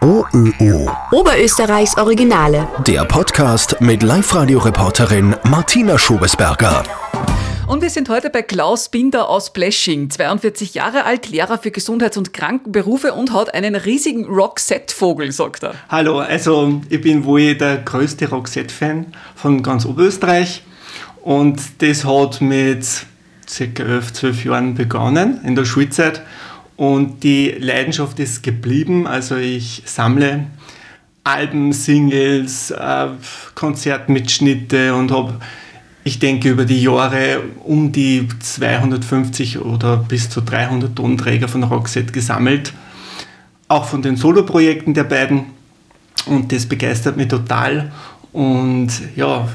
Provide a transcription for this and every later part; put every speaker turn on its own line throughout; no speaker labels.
OÖO.
Oberösterreichs Originale.
Der Podcast mit Live-Radio-Reporterin Martina Schobesberger.
Und wir sind heute bei Klaus Binder aus Bleshing, 42 Jahre alt, Lehrer für Gesundheits- und Krankenberufe und hat einen riesigen Roxette-Vogel, sagt er.
Hallo, also ich bin wohl der größte Roxette-Fan von ganz Oberösterreich und das hat mit circa 11, 12 Jahren begonnen in der Schulzeit und die Leidenschaft ist geblieben. Also ich sammle Alben, Singles, äh, Konzertmitschnitte und habe, ich denke, über die Jahre um die 250 oder bis zu 300 Tonträger von Roxette gesammelt. Auch von den Soloprojekten der beiden. Und das begeistert mich total. Und ja,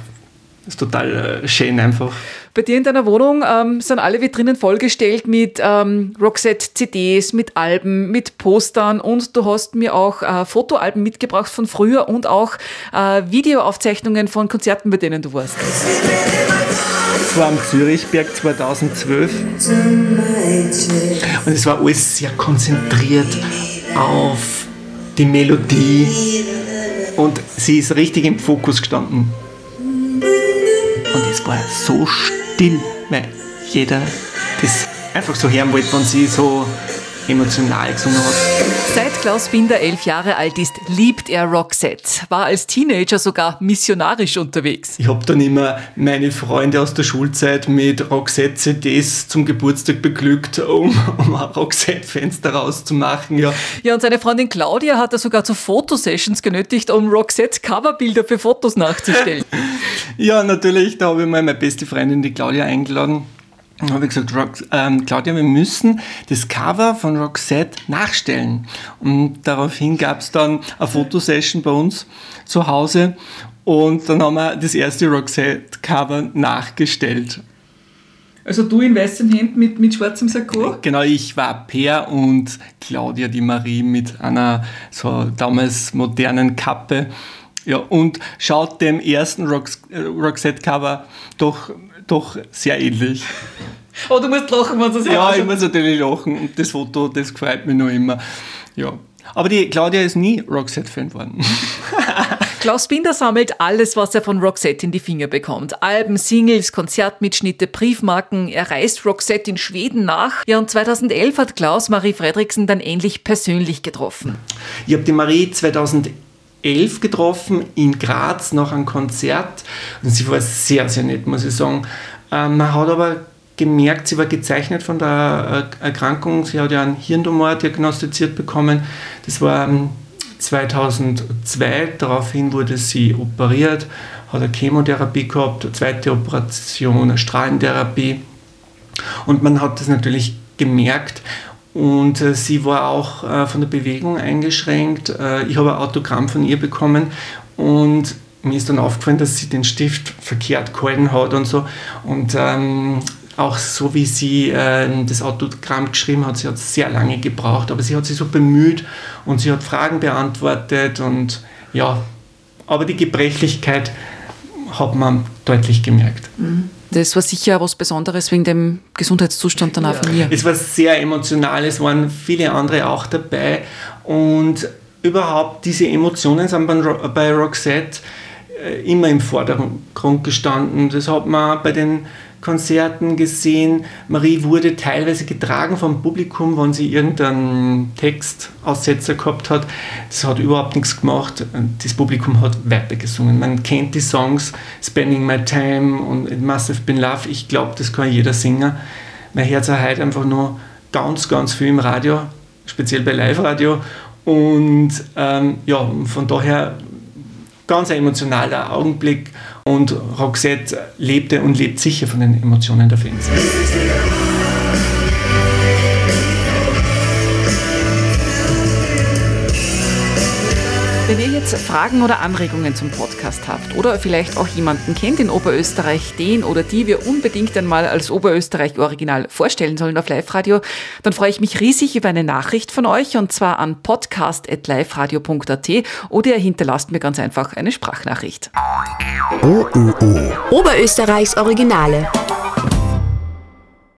ist total äh, schön einfach.
Bei dir in deiner Wohnung ähm, sind alle Vitrinen vollgestellt mit ähm, Roxette-CDs, mit Alben, mit Postern und du hast mir auch äh, Fotoalben mitgebracht von früher und auch äh, Videoaufzeichnungen von Konzerten, bei denen du warst.
Das war am Zürichberg 2012 und es war alles sehr konzentriert auf die Melodie und sie ist richtig im Fokus gestanden. Und es war so still, weil jeder das einfach so hören wollte, wenn sie so emotional gesungen hat.
Seit Klaus Binder elf Jahre alt ist, liebt er Roxette. War als Teenager sogar missionarisch unterwegs.
Ich habe dann immer meine Freunde aus der Schulzeit mit Roxette-CDs zum Geburtstag beglückt, um, um Roxette-Fans daraus zu machen. Ja.
ja, und seine Freundin Claudia hat er sogar zu Fotosessions genötigt, um Roxette-Coverbilder für Fotos nachzustellen.
ja, natürlich, da habe ich mal meine beste Freundin, die Claudia, eingeladen dann habe ich gesagt, Rock, ähm, Claudia, wir müssen das Cover von Roxette nachstellen. Und daraufhin gab es dann eine Fotosession bei uns zu Hause und dann haben wir das erste Roxette-Cover nachgestellt.
Also du in weißem Hemd mit, mit schwarzem Sakko?
Genau, ich war Per und Claudia, die Marie, mit einer so damals modernen Kappe. Ja, und schaut dem ersten Rox äh, Roxette-Cover doch doch sehr ähnlich.
Oh, du musst lachen, wenn du das
Ja, ich muss natürlich lachen. Und das Foto, das gefällt mir noch immer. Ja. Aber die Claudia ist nie Roxette-Fan geworden.
Klaus Binder sammelt alles, was er von Roxette in die Finger bekommt. Alben, Singles, Konzertmitschnitte, Briefmarken. Er reist Roxette in Schweden nach. Ja, und 2011 hat Klaus Marie Fredriksen dann endlich persönlich getroffen.
Ich habe die Marie 2011 11 getroffen in Graz nach einem Konzert und sie war sehr, sehr nett, muss ich sagen. Ähm, man hat aber gemerkt, sie war gezeichnet von der äh, Erkrankung. Sie hat ja einen Hirntumor diagnostiziert bekommen. Das war 2002. Ähm, Daraufhin wurde sie operiert, hat eine Chemotherapie gehabt, eine zweite Operation, eine Strahlentherapie. Und man hat das natürlich gemerkt. Und äh, sie war auch äh, von der Bewegung eingeschränkt. Äh, ich habe ein Autogramm von ihr bekommen und mir ist dann aufgefallen, dass sie den Stift verkehrt gehalten hat und so. Und ähm, auch so wie sie äh, das Autogramm geschrieben hat, sie hat sehr lange gebraucht, aber sie hat sich so bemüht und sie hat Fragen beantwortet und ja, aber die Gebrechlichkeit hat man deutlich gemerkt.
Mhm. Das war sicher was Besonderes wegen dem Gesundheitszustand danach ja. von ihr.
Es war sehr emotional, es waren viele andere auch dabei und überhaupt diese Emotionen sind bei Roxette äh, immer im Vordergrund gestanden. Das hat man bei den Konzerten gesehen. Marie wurde teilweise getragen vom Publikum, wenn sie irgendeinen Textaussetzer gehabt hat. Das hat überhaupt nichts gemacht. Das Publikum hat weitergesungen. Man kennt die Songs Spending My Time und It Must Have Been Love. Ich glaube, das kann jeder singen. Mein Herz heute einfach nur ganz, ganz viel im Radio, speziell bei Live-Radio. Und ähm, ja, von daher ganz ein emotionaler Augenblick und Roxette lebte und lebt sicher von den Emotionen der Fans.
Fragen oder Anregungen zum Podcast habt oder vielleicht auch jemanden kennt in Oberösterreich, den oder die wir unbedingt einmal als Oberösterreich Original vorstellen sollen auf Live-Radio, dann freue ich mich riesig über eine Nachricht von euch und zwar an podcast.liveradio.at oder ihr hinterlasst mir ganz einfach eine Sprachnachricht.
OÖO. Oberösterreichs Originale.